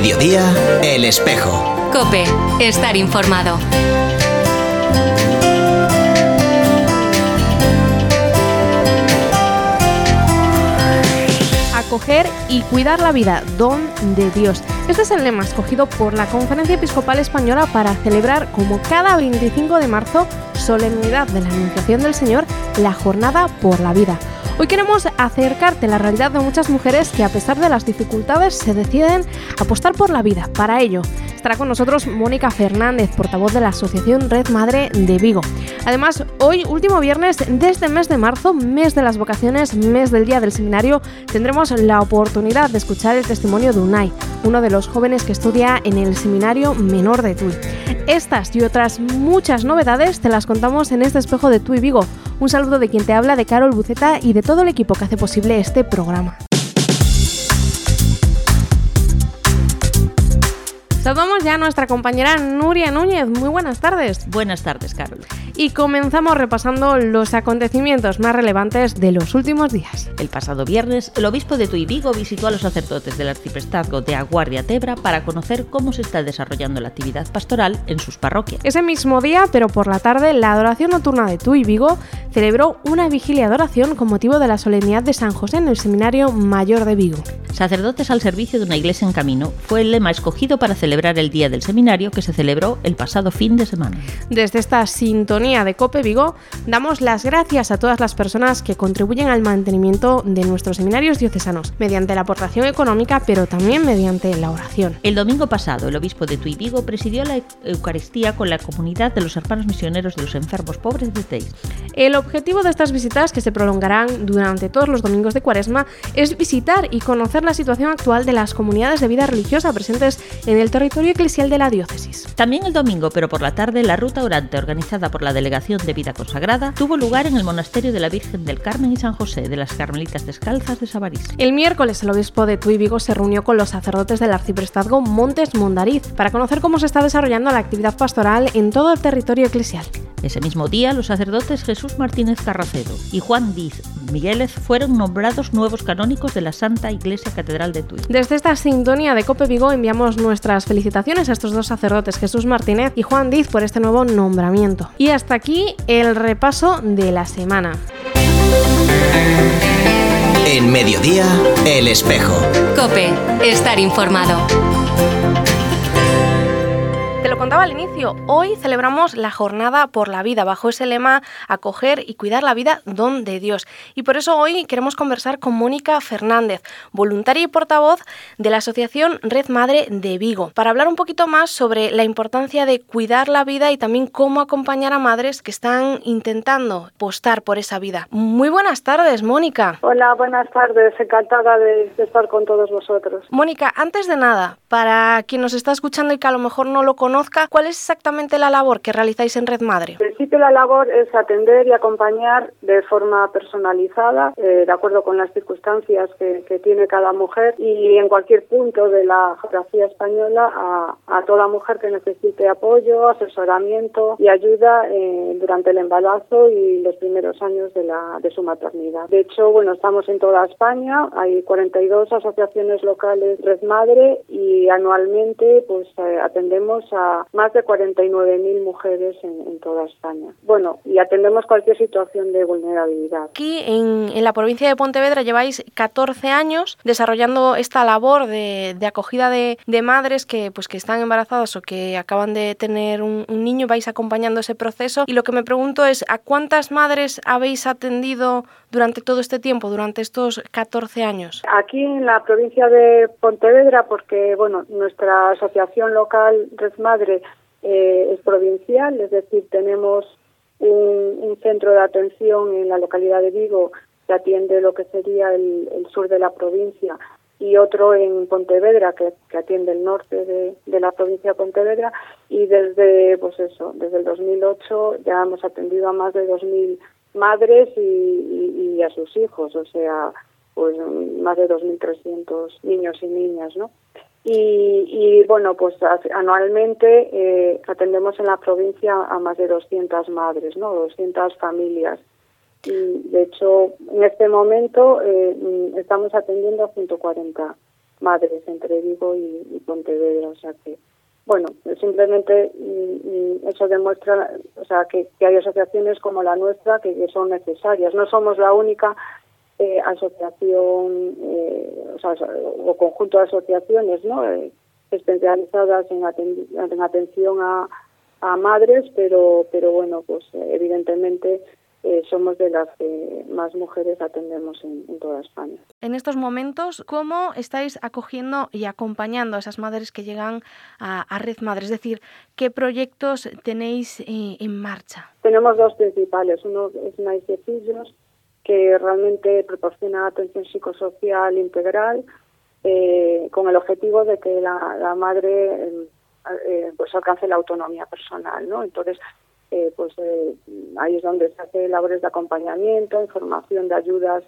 mediodía, El Espejo. Cope, estar informado. acoger y cuidar la vida, don de Dios. Este es el lema escogido por la Conferencia Episcopal Española para celebrar, como cada 25 de marzo, solemnidad de la Anunciación del Señor, la Jornada por la Vida. Hoy queremos acercarte a la realidad de muchas mujeres que a pesar de las dificultades se deciden apostar por la vida. Para ello estará con nosotros Mónica Fernández, portavoz de la Asociación Red Madre de Vigo. Además, hoy, último viernes de este mes de marzo, mes de las vocaciones, mes del Día del Seminario, tendremos la oportunidad de escuchar el testimonio de Unai, uno de los jóvenes que estudia en el Seminario Menor de Tui. Estas y otras muchas novedades te las contamos en este espejo de Tui Vigo un saludo de quien te habla, de Carol Buceta y de todo el equipo que hace posible este programa. Saludamos ya a nuestra compañera Nuria Núñez. Muy buenas tardes. Buenas tardes, Carol. Y comenzamos repasando los acontecimientos más relevantes de los últimos días. El pasado viernes, el obispo de Tuy Vigo visitó a los sacerdotes del arciprestazgo de Aguardia Tebra para conocer cómo se está desarrollando la actividad pastoral en sus parroquias. Ese mismo día, pero por la tarde, la adoración nocturna de Tuy Vigo celebró una vigilia de oración con motivo de la solemnidad de San José en el Seminario Mayor de Vigo. Sacerdotes al servicio de una iglesia en camino fue el lema escogido para celebrar el Día del Seminario que se celebró el pasado fin de semana. Desde esta sintonía de Cope Vigo, damos las gracias a todas las personas que contribuyen al mantenimiento de nuestros seminarios diocesanos, mediante la aportación económica, pero también mediante la oración. El domingo pasado, el obispo de Tuy Vigo presidió la Eucaristía con la comunidad de los hermanos misioneros de los enfermos pobres de Teis. El objetivo de estas visitas, que se prolongarán durante todos los domingos de Cuaresma, es visitar y conocer la situación actual de las comunidades de vida religiosa presentes en el territorio territorio eclesial de la diócesis. También el domingo, pero por la tarde, la ruta orante organizada por la Delegación de Vida Consagrada tuvo lugar en el Monasterio de la Virgen del Carmen y San José de las Carmelitas Descalzas de Sabarís. El miércoles, el obispo de Tuy Vigo se reunió con los sacerdotes del arciprestazgo Montes Mondariz para conocer cómo se está desarrollando la actividad pastoral en todo el territorio eclesial. Ese mismo día, los sacerdotes Jesús Martínez Carracedo y Juan Diz Migueles fueron nombrados nuevos canónicos de la Santa Iglesia Catedral de Tuy. Desde esta sintonía de Cope Vigo enviamos nuestras felicitaciones a estos dos sacerdotes, Jesús Martínez y Juan Diz, por este nuevo nombramiento. Y hasta aquí el repaso de la semana. En mediodía, El Espejo. Cope, estar informado contaba al inicio, hoy celebramos la jornada por la vida, bajo ese lema acoger y cuidar la vida don de Dios. Y por eso hoy queremos conversar con Mónica Fernández, voluntaria y portavoz de la Asociación Red Madre de Vigo, para hablar un poquito más sobre la importancia de cuidar la vida y también cómo acompañar a madres que están intentando postar por esa vida. Muy buenas tardes, Mónica. Hola, buenas tardes, encantada de, de estar con todos vosotros. Mónica, antes de nada, para quien nos está escuchando y que a lo mejor no lo ¿cuál es exactamente la labor que realizáis en Red Madre? En principio la labor es atender y acompañar de forma personalizada, eh, de acuerdo con las circunstancias que, tiene cada mujer y en cualquier punto de la geografía española a, toda mujer que necesite apoyo, asesoramiento y ayuda eh, durante el embarazo y los primeros años de, la, de su maternidad. De hecho, bueno, estamos en toda España, hay 42 asociaciones locales Red Madre y anualmente pues eh, atendemos a más de 49.000 mujeres en, toda España. Bueno, y atendemos cualquier situación de vulnerabilidad. Aquí en, la provincia de Pontevedra lleváis 14 años desarrollando esta labor de, acogida de, madres que, pues, que están embarazadas o que acaban de tener un, un niño, vais acompañando ese proceso. Y lo que me pregunto es, ¿a cuántas madres habéis atendido durante todo este tiempo, durante estos 14 años? Aquí en la provincia de Pontevedra, porque bueno, nuestra asociación local Red Madre eh, es provincial, es decir, tenemos un, centro de atención en la localidad de Vigo que atiende lo que sería el, sur de la provincia y otro en Pontevedra que, atiende el norte de, la provincia de Pontevedra y desde pues eso desde el 2008 ya hemos atendido a más de 2.000 madres y, a sus hijos, o sea, pues más de 2.300 niños y niñas, ¿no? Y, bueno, pues anualmente eh, atendemos en la provincia a más de 200 madres, ¿no? 200 familias. Y de hecho, en este momento eh, estamos atendiendo a 140 madres entre Vigo y, Pontevedra. O sea que, bueno, simplemente mm, mm, eso demuestra o sea, que, hay asociaciones como la nuestra que, son necesarias. No somos la única eh, asociación eh, o, sea, o, conjunto de asociaciones ¿no? Eh, especializadas en, en atención a, a madres, pero, pero bueno, pues evidentemente eh, somos de las que más mujeres atendemos en, toda España. En estos momentos, ¿cómo estáis acogiendo y acompañando a esas madres que llegan a, Red Madre? Es decir, ¿qué proyectos tenéis en marcha? Tenemos dos principales. Uno es Nice Fillos, que realmente proporciona atención psicosocial integral eh, con el objetivo de que la, madre pues alcance la autonomía personal, ¿no? Entonces, eh, pues eh, ahí es donde se hace labores de acompañamiento, información de ayudas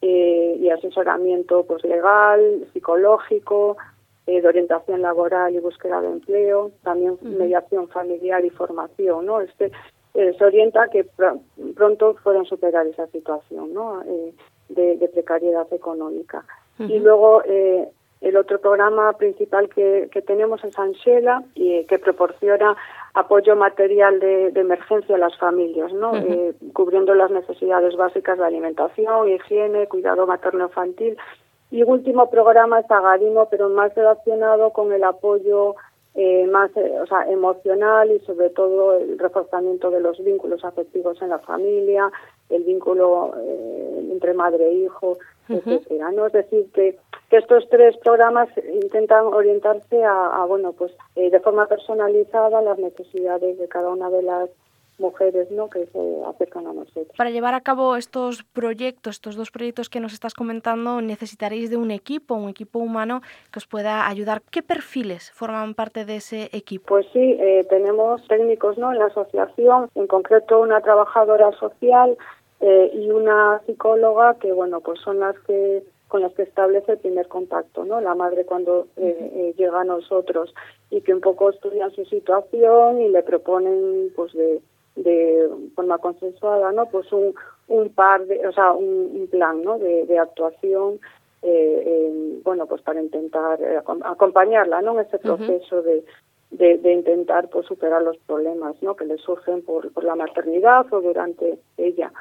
eh, y asesoramiento pues legal, psicológico, de orientación laboral y búsqueda de empleo, también mediación familiar y formación, ¿no? Este se orienta a que pronto puedan superar esa situación, ¿no? De, precariedad económica. Y luego el otro programa principal que, tenemos es Anshela, y, que proporciona apoyo material de, emergencia a las familias, ¿no? Eh, cubriendo las necesidades básicas de alimentación, higiene, cuidado materno-infantil. Y último programa es Agarimo, pero más relacionado con el apoyo eh, más eh, o sea, emocional y sobre todo el reforzamiento de los vínculos afectivos en la familia, el vínculo entre madre e hijo, etcétera. ¿no? Es decir, que que estos tres programas intentan orientarse a, bueno, pues eh, de forma personalizada las necesidades de cada una de las mujeres ¿no? que se acercan a nosotros. Para llevar a cabo estos proyectos, estos dos proyectos que nos estás comentando, necesitaréis de un equipo, un equipo humano que os pueda ayudar. ¿Qué perfiles forman parte de ese equipo? Pues sí, eh, tenemos técnicos ¿no? en la asociación, en concreto una trabajadora social eh, y una psicóloga que bueno pues son las que con las que establece el primer contacto, ¿no? La madre cuando eh, eh, llega a nosotros y que un poco estudian su situación y le proponen, pues, de, de forma consensuada, ¿no? Pues un, un par de, o sea, un, plan, ¿no? De, actuación, eh, bueno, pues para intentar acompañarla, ¿no? En ese proceso de, de, intentar pues superar los problemas ¿no? que le surgen por, por la maternidad o durante ella.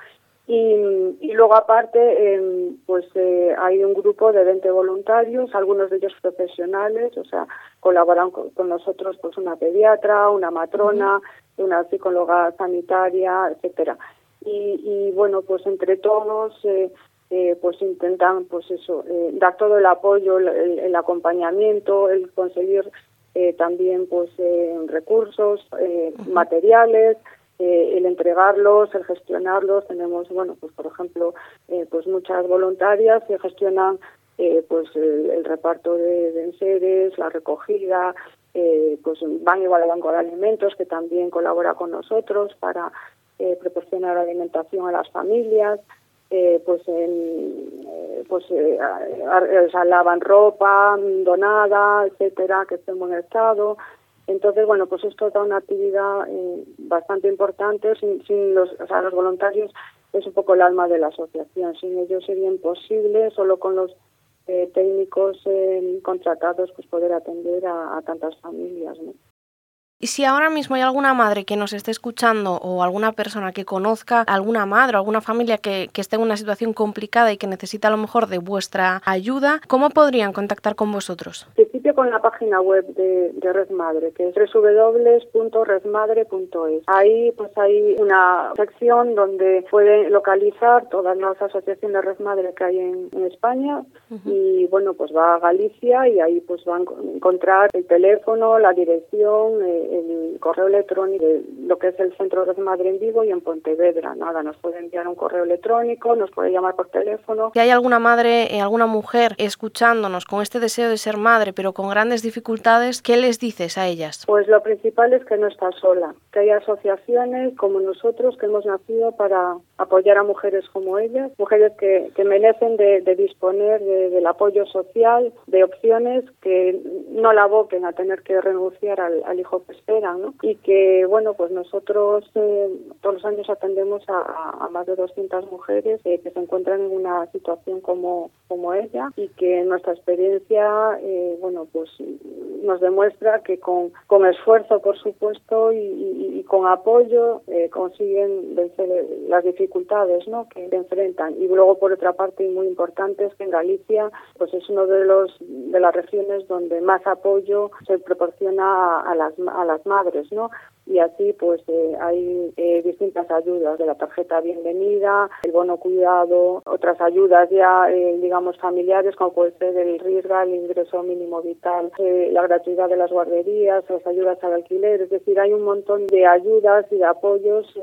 Y, luego aparte, em, pues eh, hay un grupo de 20 voluntarios, algunos de ellos profesionales, o sea, colaboran con, nosotros pues una pediatra, una matrona, una psicóloga sanitaria, etcétera. Y, bueno, pues entre todos, eh, eh, pues intentan, pues eso, dar todo el apoyo, el, acompañamiento, el conseguir también, pues recursos, materiales eh, el entregarlos, el gestionarlos. Tenemos, bueno, pues por ejemplo, eh, pues muchas voluntarias que gestionan eh, pues el, reparto de, enseres, la recogida, pues van igual al banco de alimentos que también colabora con nosotros para proporcionar alimentación a las familias. pues en, pues lavan ropa donada etcétera que esté en buen estado entonces, bueno, pues esto da una actividad eh, bastante importante. Sin, sin los, o sea, los voluntarios es un poco el alma de la asociación. Sin ellos sería imposible, solo con los eh, técnicos eh, contratados, pues poder atender a, a tantas familias. ¿no? Y si ahora mismo hay alguna madre que nos esté escuchando o alguna persona que conozca alguna madre o alguna familia que, esté en una situación complicada y que necesita a lo mejor de vuestra ayuda, ¿cómo podrían contactar con vosotros? En principio con la página web de, Red Madre, que es www.redmadre.es. Ahí pues hay una sección donde pueden localizar todas las asociaciones de Red Madre que hay en, España y bueno, pues va a Galicia y ahí pues van a encontrar el teléfono, la dirección, eh, el correo electrónico de lo que es el Centro de Madre en Vigo y en Pontevedra. Nada, nos puede enviar un correo electrónico, nos puede llamar por teléfono. Si hay alguna madre, eh, alguna mujer escuchándonos con este deseo de ser madre, pero con grandes dificultades, ¿qué les dices a ellas? Pues lo principal es que no está sola, que hay asociaciones como nosotros que hemos nacido para apoyar a mujeres como ellas, mujeres que, que merecen de, disponer del apoyo social, de opciones que no la aboquen a tener que renunciar al, al hijo que ¿no? Y que, bueno, pues nosotros eh, todos los años atendemos a, más de 200 mujeres eh, que se encuentran en una situación como, como ella y que nuestra experiencia, eh, bueno, pues nos demuestra que con, con esfuerzo, por supuesto, y, con apoyo consiguen vencer las dificultades ¿no? que enfrentan. Y luego, por otra parte, y muy importante, es que en Galicia pues es uno de los de las regiones donde más apoyo se proporciona a las, las madres, ¿no? Y así pues eh, hay eh, distintas ayudas de la tarjeta bienvenida, el bono cuidado, otras ayudas ya eh, digamos familiares como puede ser el RISGA, el ingreso mínimo vital, la gratuidad de las guarderías, las ayudas al alquiler, es decir, hay un montón de ayudas y de apoyos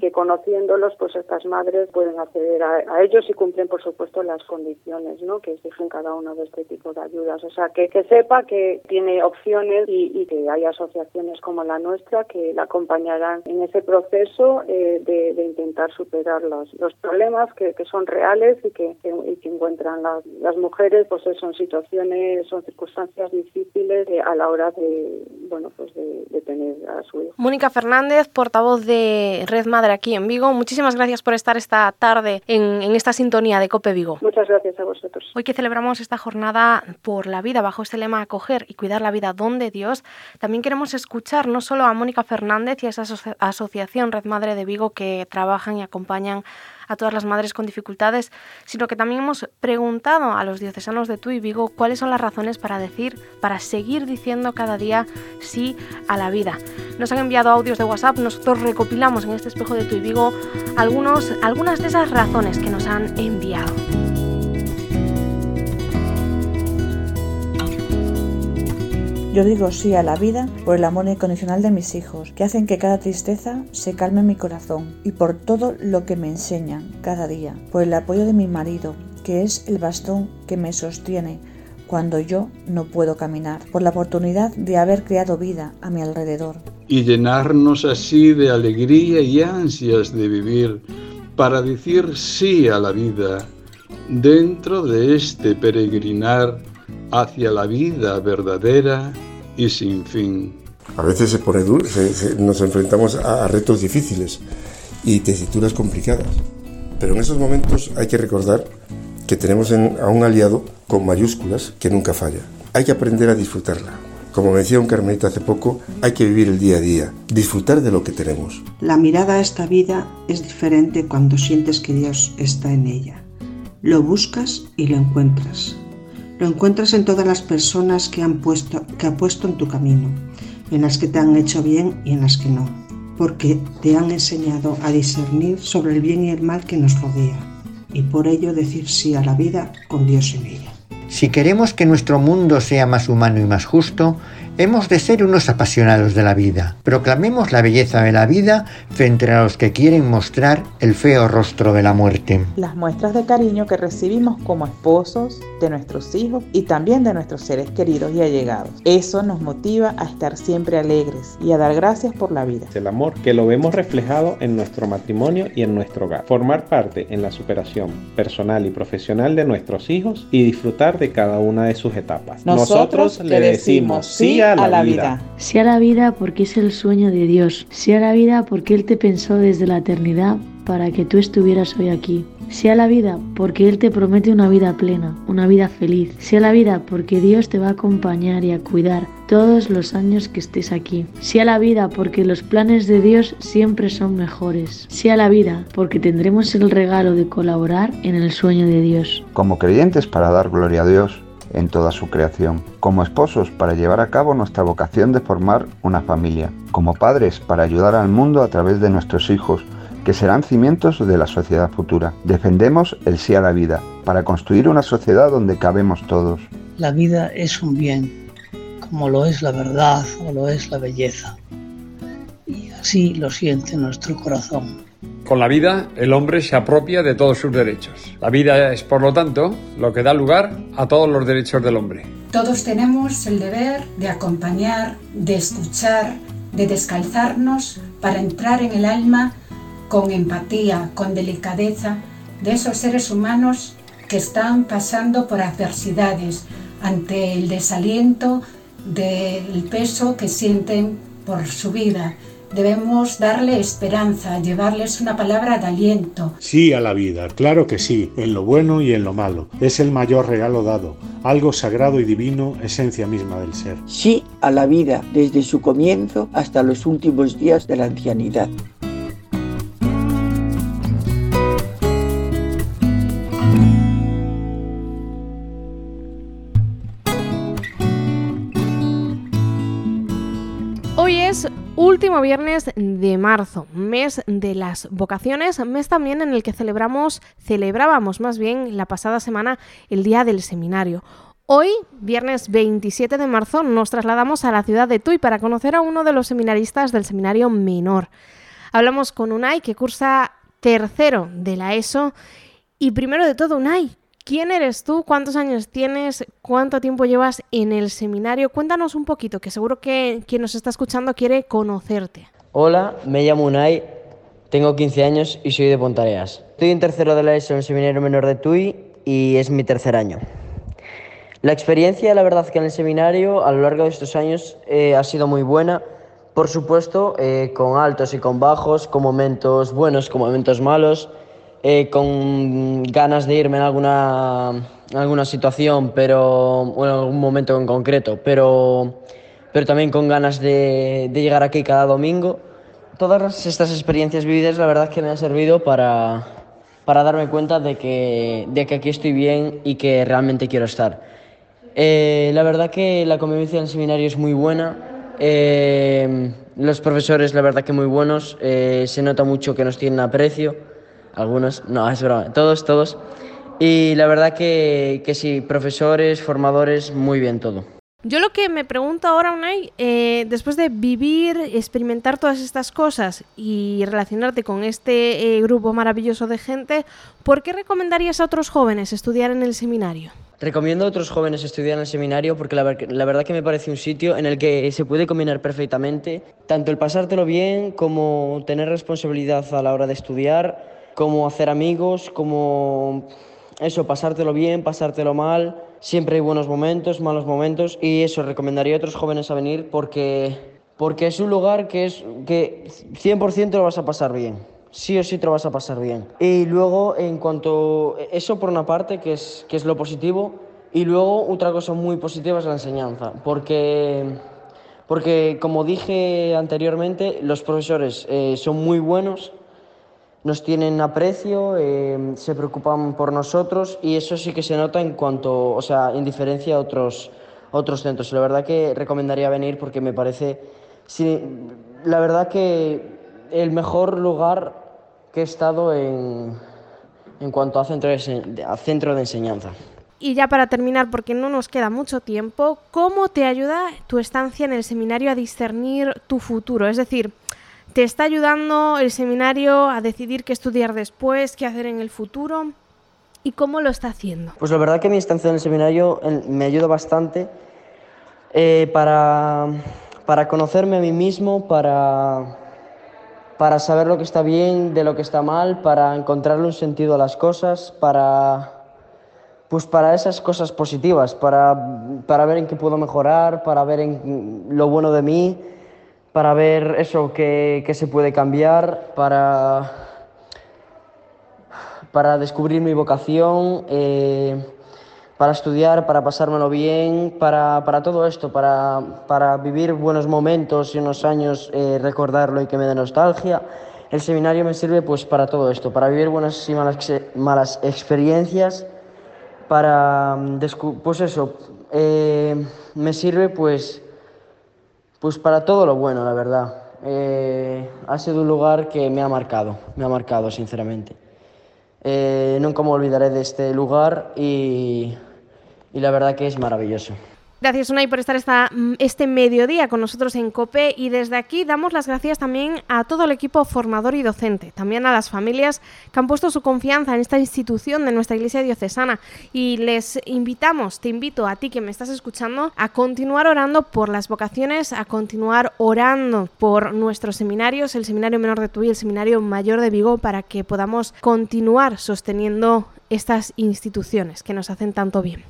que conociéndolos pues estas madres pueden acceder a, ellos y cumplen por supuesto las condiciones ¿no? que exigen cada uno de este tipo de ayudas, o sea que, que sepa que tiene opciones y, y que hay asociaciones como la nuestra que la acompañarán en ese proceso eh, de, intentar superar los, los problemas que, son reales y que, encuentran las, las, mujeres, pues son situaciones, son circunstancias difíciles eh, a la hora de, bueno, pues de, tener a su hijo. Mónica Fernández, portavoz de Red Madre aquí en Vigo, muchísimas gracias por estar esta tarde en, en esta sintonía de Cope Vigo. Muchas gracias a vosotros. Hoy que celebramos esta jornada por la vida bajo este lema acoger y cuidar la vida donde Dios, también queremos escuchar no solo a Mónica Fernández y a esa asociación Red Madre de Vigo que trabajan y acompañan a todas las madres con dificultades, sino que también hemos preguntado a los diocesanos de Tú y Vigo cuáles son las razones para decir, para seguir diciendo cada día sí a la vida. Nos han enviado audios de WhatsApp, nosotros recopilamos en este espejo de Tú y Vigo algunos, algunas de esas razones que nos han enviado. Yo digo sí a la vida por el amor incondicional de mis hijos, que hacen que cada tristeza se calme en mi corazón, y por todo lo que me enseñan cada día, por el apoyo de mi marido, que es el bastón que me sostiene cuando yo no puedo caminar, por la oportunidad de haber creado vida a mi alrededor. Y llenarnos así de alegría y ansias de vivir para decir sí a la vida dentro de este peregrinar hacia la vida verdadera y sin fin. A veces se pone duro, nos enfrentamos a, retos difíciles y tesituras complicadas, pero en esos momentos hay que recordar que tenemos a un aliado con mayúsculas que nunca falla. Hay que aprender a disfrutarla. Como me decía un carmelita hace poco, hay que vivir el día a día, disfrutar de lo que tenemos. La mirada a esta vida es diferente cuando sientes que Dios está en ella. Lo buscas y lo encuentras. Lo encuentras en todas las personas que, han puesto, que ha puesto en tu camino, en las que te han hecho bien y en las que no, porque te han enseñado a discernir sobre el bien y el mal que nos rodea, y por ello decir sí a la vida con Dios en ella. Si queremos que nuestro mundo sea más humano y más justo, Hemos de ser unos apasionados de la vida. Proclamemos la belleza de la vida frente a los que quieren mostrar el feo rostro de la muerte. Las muestras de cariño que recibimos como esposos de nuestros hijos y también de nuestros seres queridos y allegados. Eso nos motiva a estar siempre alegres y a dar gracias por la vida. El amor que lo vemos reflejado en nuestro matrimonio y en nuestro hogar. Formar parte en la superación personal y profesional de nuestros hijos y disfrutar de cada una de sus etapas. Nosotros, le decimos sí a a la, vida. Sí a la vida porque es el sueño de Dios. Sí a la vida porque Él te pensó desde la eternidad para que tú estuvieras hoy aquí. Sí a la vida porque Él te promete una vida plena, una vida feliz. Sí a la vida porque Dios te va a acompañar y a cuidar todos los años que estés aquí. Sí a la vida porque los planes de Dios siempre son mejores. Sí a la vida porque tendremos el regalo de colaborar en el sueño de Dios. Como creyentes para dar gloria a Dios en toda su creación, como esposos para llevar a cabo nuestra vocación de formar una familia, como padres para ayudar al mundo a través de nuestros hijos, que serán cimientos de la sociedad futura. Defendemos el sí a la vida, para construir una sociedad donde cabemos todos. La vida es un bien, como lo es la verdad o lo es la belleza. Y así lo siente nuestro corazón. Con la vida, el hombre se apropia de todos sus derechos. La vida es, por lo tanto, lo que da lugar a todos los derechos del hombre. Todos tenemos el deber de acompañar, de escuchar, de descalzarnos para entrar en el alma con empatía, con delicadeza de esos seres humanos que están pasando por adversidades ante el desaliento del peso que sienten por su vida Debemos darle esperanza, llevarles una palabra de aliento. Sí a la vida, claro que sí, en lo bueno y en lo malo. Es el mayor regalo dado, algo sagrado y divino, esencia misma del ser. Sí a la vida, desde su comienzo hasta los últimos días de la ancianidad. Último viernes de marzo, mes de las vocaciones, mes también en el que celebramos, celebrábamos más bien la pasada semana el día del seminario. Hoy, viernes 27 de marzo, nos trasladamos a la ciudad de Tui para conocer a uno de los seminaristas del seminario menor. Hablamos con Unai, que cursa tercero de la ESO. Y primero de todo, Unai, ¿Quién eres tú? ¿Cuántos años tienes? ¿Cuánto tiempo llevas en el seminario? Cuéntanos un poquito, que seguro que quien nos está escuchando quiere conocerte. Hola, me llamo Unai, tengo 15 años y soy de Pontareas. Estoy en tercero de la ESO en el seminario menor de Tui y es mi tercer año. La experiencia, la verdad que en el seminario a lo largo de estos años eh, ha sido muy buena. Por supuesto, eh, con altos y con bajos, con momentos buenos, con momentos malos. Eh, con ganas de irme en alguna, alguna situación, pero bueno, en algún momento en concreto, pero, pero también con ganas de, de, llegar aquí cada domingo. Todas estas experiencias vividas, la verdad es que me han servido para, para darme cuenta de que, de que aquí estoy bien y que realmente quiero estar. Eh, la verdad que la convivencia en el seminario es muy buena. Eh, los profesores, la verdad que muy buenos. Eh, se nota mucho que nos tienen aprecio algunos, no, es broma, todos, todos. Y la verdad que, que sí, profesores, formadores, muy bien todo. Yo lo que me pregunto ahora, Unai, eh, después de vivir, experimentar todas estas cosas y relacionarte con este eh, grupo maravilloso de gente, ¿por qué recomendarías a otros jóvenes estudiar en el seminario? Recomiendo a otros jóvenes estudiar en el seminario porque la, la, verdad que me parece un sitio en el que se puede combinar perfectamente tanto el pasártelo bien como tener responsabilidad a la hora de estudiar cómo hacer amigos, cómo eso, pasártelo bien, pasártelo mal. Siempre hay buenos momentos, malos momentos y eso recomendaría a otros jóvenes a venir porque, porque es un lugar que, es, que 100% lo vas a pasar bien. Sí o sí te lo vas a pasar bien. Y luego, en cuanto. Eso por una parte, que es, que es lo positivo. Y luego, otra cosa muy positiva es la enseñanza. Porque, porque como dije anteriormente, los profesores eh, son muy buenos nos tienen aprecio, eh, se preocupan por nosotros y eso sí que se nota en cuanto, o sea, en diferencia a otros, otros centros. La verdad que recomendaría venir porque me parece, sí, la verdad que el mejor lugar que he estado en, en cuanto a centro, de, a centro de enseñanza. Y ya para terminar, porque no nos queda mucho tiempo, ¿cómo te ayuda tu estancia en el seminario a discernir tu futuro? Es decir, ¿Te está ayudando el seminario a decidir qué estudiar después, qué hacer en el futuro? ¿Y cómo lo está haciendo? Pues la verdad que mi estancia en el seminario me ayuda bastante eh, para, para conocerme a mí mismo, para, para saber lo que está bien, de lo que está mal, para encontrarle un sentido a las cosas, para, pues para esas cosas positivas, para, para ver en qué puedo mejorar, para ver en lo bueno de mí para ver eso que se puede cambiar, para, para descubrir mi vocación, eh, para estudiar, para pasármelo bien, para, para todo esto, para, para, vivir buenos momentos y unos años eh, recordarlo y que me dé nostalgia. El seminario me sirve pues para todo esto, para vivir buenas y malas, malas experiencias, para, pues eso, eh, me sirve pues pues para todo lo bueno, la verdad. Eh, ha sido un lugar que me ha marcado, me ha marcado, sinceramente. Eh, nunca me olvidaré de este lugar y, y la verdad que es maravilloso. Gracias, Unai, por estar esta, mm, este mediodía con nosotros en COPE y desde aquí damos las gracias también a todo el equipo formador y docente, también a las familias que han puesto su confianza en esta institución de nuestra Iglesia Diocesana y les invitamos, te invito a ti que me estás escuchando a continuar orando por las vocaciones, a continuar orando por nuestros seminarios, el Seminario Menor de Tuy y el Seminario Mayor de Vigo, para que podamos continuar sosteniendo estas instituciones que nos hacen tanto bien.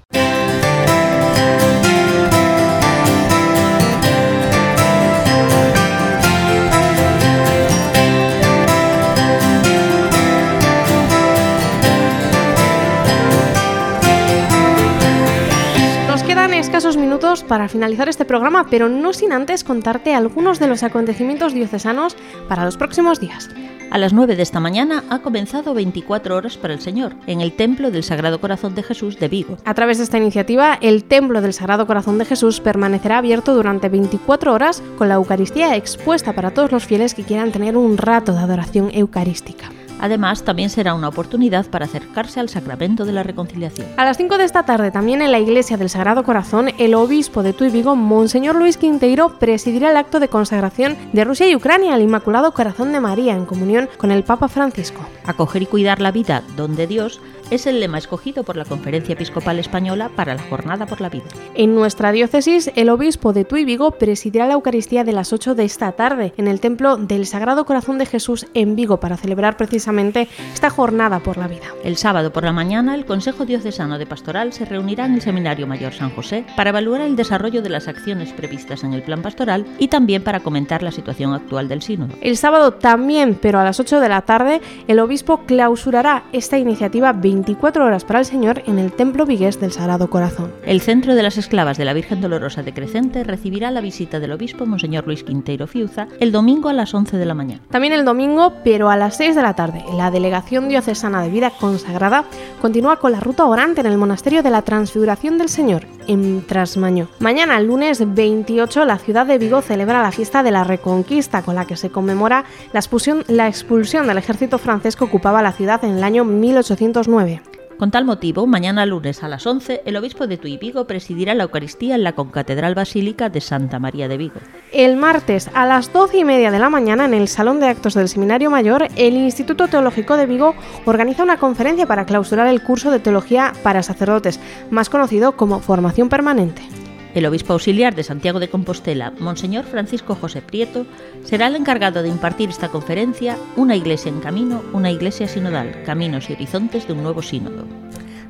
Nos quedan escasos minutos para finalizar este programa, pero no sin antes contarte algunos de los acontecimientos diocesanos para los próximos días. A las 9 de esta mañana ha comenzado 24 horas para el Señor en el Templo del Sagrado Corazón de Jesús de Vigo. A través de esta iniciativa, el Templo del Sagrado Corazón de Jesús permanecerá abierto durante 24 horas con la Eucaristía expuesta para todos los fieles que quieran tener un rato de adoración eucarística. Además, también será una oportunidad para acercarse al sacramento de la reconciliación. A las 5 de esta tarde, también en la Iglesia del Sagrado Corazón, el obispo de Tuy Vigo, Monseñor Luis Quinteiro, presidirá el acto de consagración de Rusia y Ucrania al Inmaculado Corazón de María en comunión con el Papa Francisco. Acoger y cuidar la vida donde Dios es el lema escogido por la Conferencia Episcopal Española para la Jornada por la Vida. En nuestra diócesis, el obispo de Tuy Vigo presidirá la Eucaristía de las 8 de esta tarde en el Templo del Sagrado Corazón de Jesús en Vigo para celebrar precisamente esta Jornada por la Vida. El sábado por la mañana, el Consejo Diocesano de Pastoral se reunirá en el Seminario Mayor San José para evaluar el desarrollo de las acciones previstas en el plan pastoral y también para comentar la situación actual del sínodo. El sábado también, pero a las 8 de la tarde, el obispo clausurará esta iniciativa 24 horas para el Señor en el Templo Vigués del Sagrado Corazón. El Centro de las Esclavas de la Virgen Dolorosa de Crecente recibirá la visita del obispo Monseñor Luis Quinteiro Fiuza el domingo a las 11 de la mañana. También el domingo, pero a las 6 de la tarde, la Delegación Diocesana de Vida Consagrada continúa con la ruta orante en el Monasterio de la Transfiguración del Señor, en Trasmaño. Mañana, lunes 28, la ciudad de Vigo celebra la fiesta de la Reconquista, con la que se conmemora la expulsión, la expulsión del ejército francés que ocupaba la ciudad en el año 1809. Con tal motivo, mañana lunes a las 11, el obispo de Tuy Vigo presidirá la Eucaristía en la Concatedral Basílica de Santa María de Vigo. El martes a las 12 y media de la mañana, en el Salón de Actos del Seminario Mayor, el Instituto Teológico de Vigo organiza una conferencia para clausurar el curso de Teología para sacerdotes, más conocido como Formación Permanente. El obispo auxiliar de Santiago de Compostela, Monseñor Francisco José Prieto, será el encargado de impartir esta conferencia Una iglesia en camino, una iglesia sinodal, caminos y horizontes de un nuevo sínodo.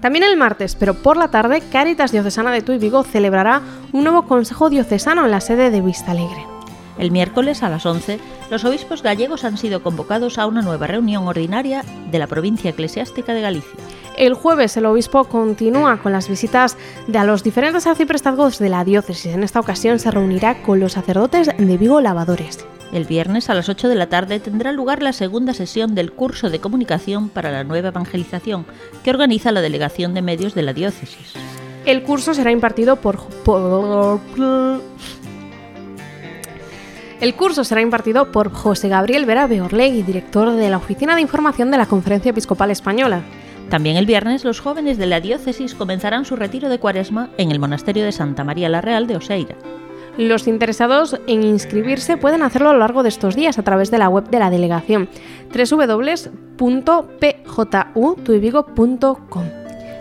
También el martes, pero por la tarde, Cáritas Diocesana de Tuy Vigo celebrará un nuevo Consejo Diocesano en la sede de Vista Alegre. El miércoles a las 11, los obispos gallegos han sido convocados a una nueva reunión ordinaria de la provincia eclesiástica de Galicia. El jueves el obispo continúa con las visitas de a los diferentes arciprestazgos de la diócesis. En esta ocasión se reunirá con los sacerdotes de Vigo Lavadores. El viernes a las 8 de la tarde tendrá lugar la segunda sesión del curso de comunicación para la nueva evangelización que organiza la Delegación de Medios de la Diócesis. El curso será impartido por, por el curso será impartido por José Gabriel Vera Beorlegui, director de la Oficina de Información de la Conferencia Episcopal Española. También el viernes los jóvenes de la diócesis comenzarán su retiro de cuaresma en el monasterio de Santa María la Real de Oseira. Los interesados en inscribirse pueden hacerlo a lo largo de estos días a través de la web de la delegación www.pjutuivigo.com.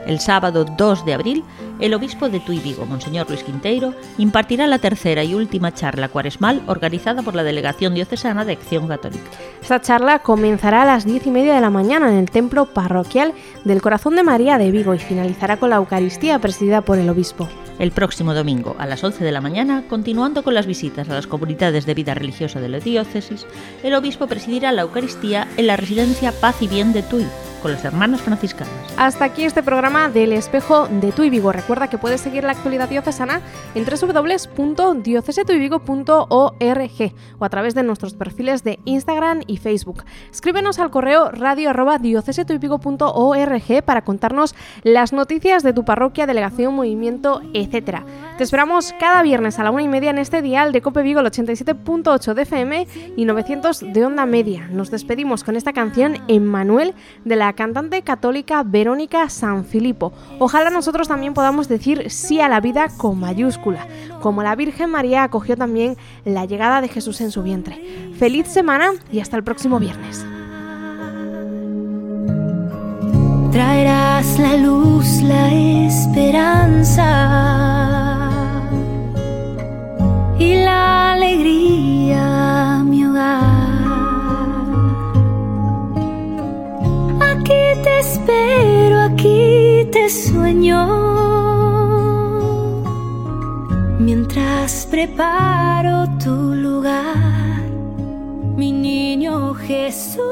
El sábado 2 de abril, el obispo de Tuy Vigo, Monseñor Luis Quinteiro, impartirá la tercera y última charla cuaresmal organizada por la Delegación Diocesana de Acción Católica. Esta charla comenzará a las 10 y media de la mañana en el templo parroquial del Corazón de María de Vigo y finalizará con la Eucaristía presidida por el obispo. El próximo domingo, a las 11 de la mañana, continuando con las visitas a las comunidades de vida religiosa de la diócesis, el obispo presidirá la Eucaristía en la residencia Paz y Bien de Tuy, con las hermanas franciscanas. Hasta aquí este programa del espejo de Tuy Vigo. Recuerda que puedes seguir la actualidad diocesana en www.diocesetuyvigo.org o a través de nuestros perfiles de Instagram y Facebook. Escríbenos al correo radio para contarnos las noticias de tu parroquia, delegación, movimiento, etc. Te esperamos cada viernes a la una y media en este dial de Cope Vigo, el 87.8 de FM y 900 de onda media. Nos despedimos con esta canción Emmanuel de la cantante católica Verónica San Filipo. Ojalá nosotros también podamos decir sí a la vida con mayúscula, como la Virgen María acogió también la llegada de Jesús en su vientre. Feliz semana y hasta el próximo viernes. Traerás la luz, la esperanza y la alegría espero, aquí te sueño. Mientras preparo tu lugar, mi niño Jesús.